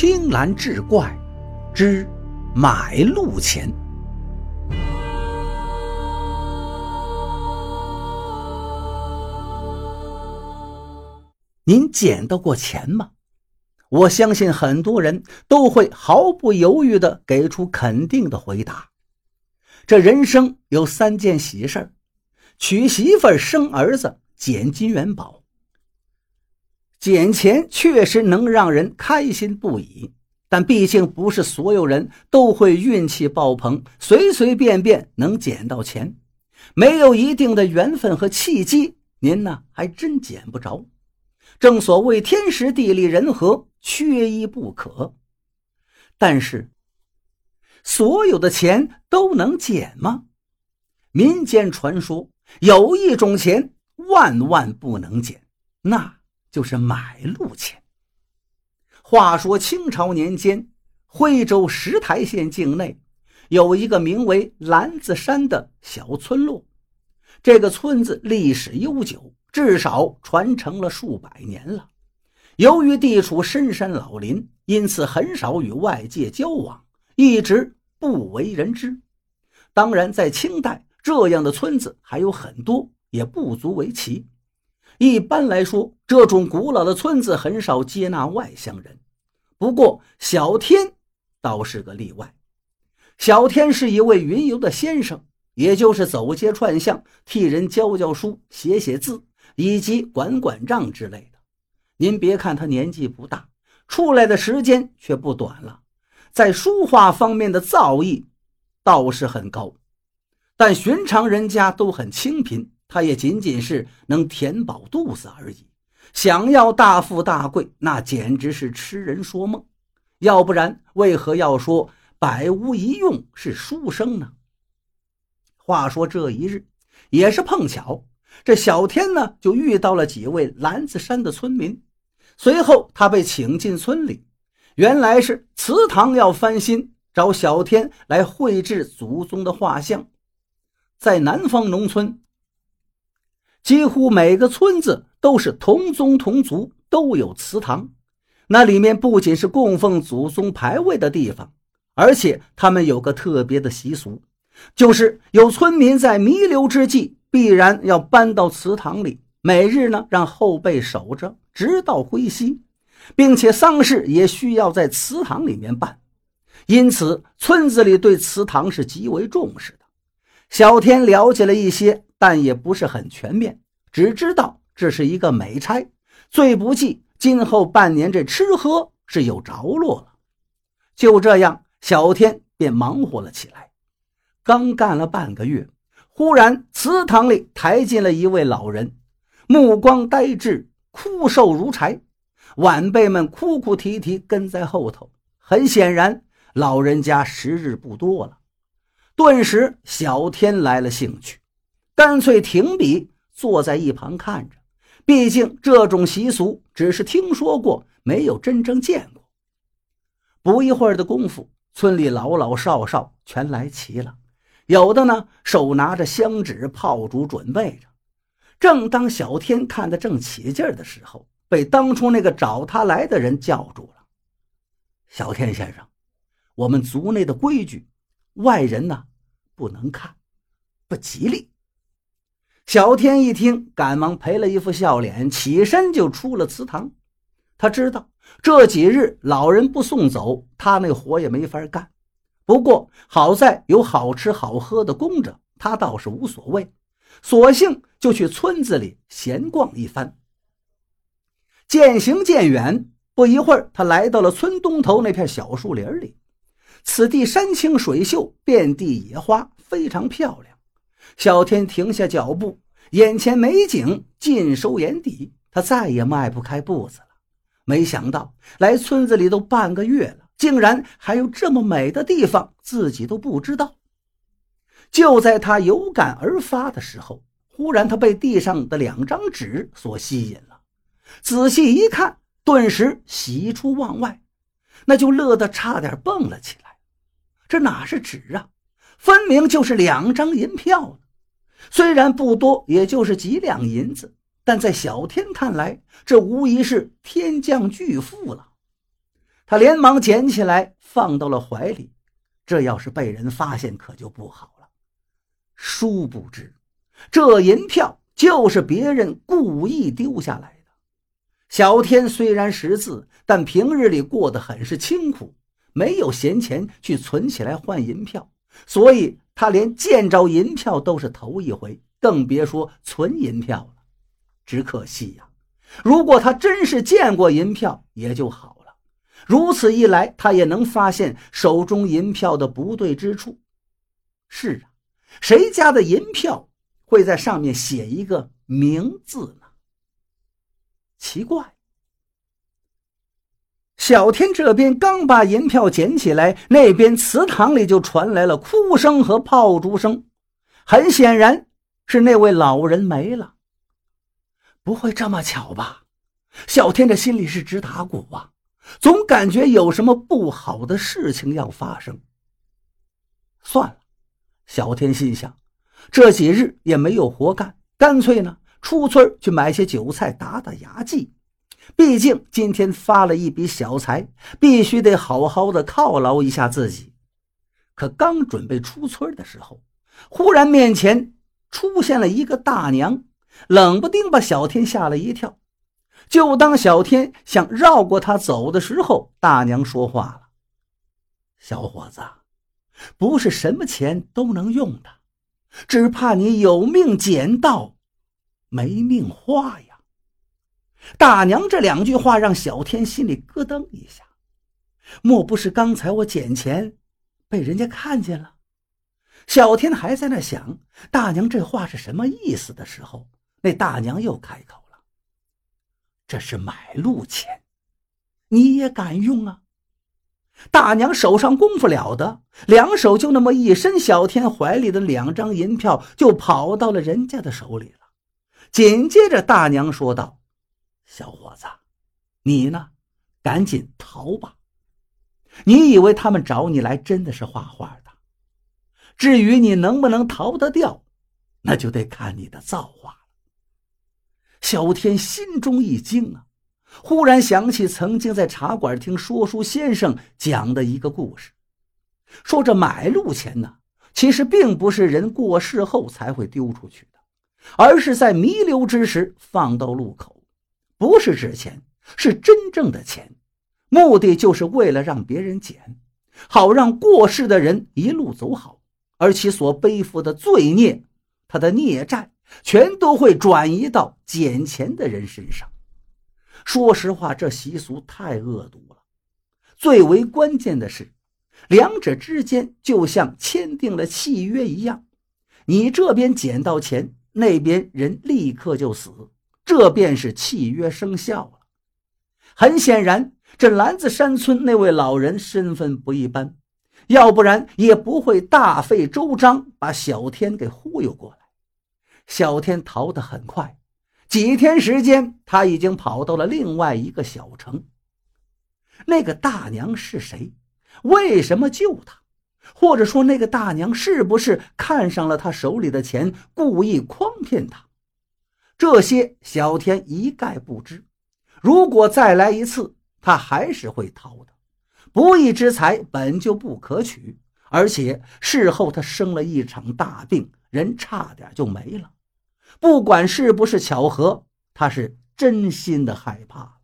青蓝志怪之买路钱。您捡到过钱吗？我相信很多人都会毫不犹豫的给出肯定的回答。这人生有三件喜事儿：娶媳妇儿、生儿子、捡金元宝。捡钱确实能让人开心不已，但毕竟不是所有人都会运气爆棚，随随便便能捡到钱。没有一定的缘分和契机，您呢还真捡不着。正所谓天时地利人和，缺一不可。但是，所有的钱都能捡吗？民间传说有一种钱万万不能捡，那就是买路钱。话说清朝年间，徽州石台县境内有一个名为蓝子山的小村落，这个村子历史悠久。至少传承了数百年了。由于地处深山老林，因此很少与外界交往，一直不为人知。当然，在清代，这样的村子还有很多，也不足为奇。一般来说，这种古老的村子很少接纳外乡人。不过，小天倒是个例外。小天是一位云游的先生，也就是走街串巷，替人教教书、写写字。以及管管账之类的，您别看他年纪不大，出来的时间却不短了，在书画方面的造诣倒是很高，但寻常人家都很清贫，他也仅仅是能填饱肚子而已。想要大富大贵，那简直是痴人说梦。要不然，为何要说百无一用是书生呢？话说这一日，也是碰巧。这小天呢，就遇到了几位蓝子山的村民。随后，他被请进村里，原来是祠堂要翻新，找小天来绘制祖宗的画像。在南方农村，几乎每个村子都是同宗同族，都有祠堂。那里面不仅是供奉祖宗牌位的地方，而且他们有个特别的习俗，就是有村民在弥留之际。必然要搬到祠堂里，每日呢让后辈守着，直到归西，并且丧事也需要在祠堂里面办，因此村子里对祠堂是极为重视的。小天了解了一些，但也不是很全面，只知道这是一个美差，最不济今后半年这吃喝是有着落了。就这样，小天便忙活了起来，刚干了半个月。忽然，祠堂里抬进了一位老人，目光呆滞，枯瘦如柴。晚辈们哭哭啼啼跟在后头。很显然，老人家时日不多了。顿时，小天来了兴趣，干脆停笔，坐在一旁看着。毕竟这种习俗只是听说过，没有真正见过。不一会儿的功夫，村里老老少少全来齐了。有的呢，手拿着香纸、炮竹，准备着。正当小天看得正起劲的时候，被当初那个找他来的人叫住了。小天先生，我们族内的规矩，外人呢不能看，不吉利。小天一听，赶忙赔了一副笑脸，起身就出了祠堂。他知道这几日老人不送走，他那活也没法干。不过好在有好吃好喝的供着，他倒是无所谓，索性就去村子里闲逛一番。渐行渐远，不一会儿，他来到了村东头那片小树林里。此地山清水秀，遍地野花，非常漂亮。小天停下脚步，眼前美景尽收眼底，他再也迈不开步子了。没想到来村子里都半个月了。竟然还有这么美的地方，自己都不知道。就在他有感而发的时候，忽然他被地上的两张纸所吸引了。仔细一看，顿时喜出望外，那就乐得差点蹦了起来。这哪是纸啊，分明就是两张银票虽然不多，也就是几两银子，但在小天看来，这无疑是天降巨富了。他连忙捡起来放到了怀里。这要是被人发现，可就不好了。殊不知，这银票就是别人故意丢下来的。小天虽然识字，但平日里过得很是清苦，没有闲钱去存起来换银票，所以他连见着银票都是头一回，更别说存银票了。只可惜呀，如果他真是见过银票，也就好了。如此一来，他也能发现手中银票的不对之处。是啊，谁家的银票会在上面写一个名字呢？奇怪。小天这边刚把银票捡起来，那边祠堂里就传来了哭声和炮竹声。很显然，是那位老人没了。不会这么巧吧？小天这心里是直打鼓啊。总感觉有什么不好的事情要发生。算了，小天心想，这几日也没有活干，干脆呢出村去买些酒菜打打牙祭。毕竟今天发了一笔小财，必须得好好的犒劳一下自己。可刚准备出村的时候，忽然面前出现了一个大娘，冷不丁把小天吓了一跳。就当小天想绕过他走的时候，大娘说话了：“小伙子，不是什么钱都能用的，只怕你有命捡到，没命花呀。”大娘这两句话让小天心里咯噔一下，莫不是刚才我捡钱被人家看见了？小天还在那想大娘这话是什么意思的时候，那大娘又开口了。这是买路钱，你也敢用啊？大娘手上功夫了得，两手就那么一伸，小天怀里的两张银票就跑到了人家的手里了。紧接着，大娘说道：“小伙子，你呢？赶紧逃吧！你以为他们找你来真的是画画的？至于你能不能逃得掉，那就得看你的造化了。”小天心中一惊啊，忽然想起曾经在茶馆听说书先生讲的一个故事，说这买路钱呢，其实并不是人过世后才会丢出去的，而是在弥留之时放到路口，不是纸钱，是真正的钱，目的就是为了让别人捡，好让过世的人一路走好，而其所背负的罪孽，他的孽债。全都会转移到捡钱的人身上。说实话，这习俗太恶毒了。最为关键的是，两者之间就像签订了契约一样，你这边捡到钱，那边人立刻就死，这便是契约生效了。很显然，这篮子山村那位老人身份不一般，要不然也不会大费周章把小天给忽悠过来。小天逃得很快，几天时间，他已经跑到了另外一个小城。那个大娘是谁？为什么救他？或者说，那个大娘是不是看上了他手里的钱，故意诓骗他？这些小天一概不知。如果再来一次，他还是会逃的。不义之财本就不可取，而且事后他生了一场大病，人差点就没了。不管是不是巧合，他是真心的害怕。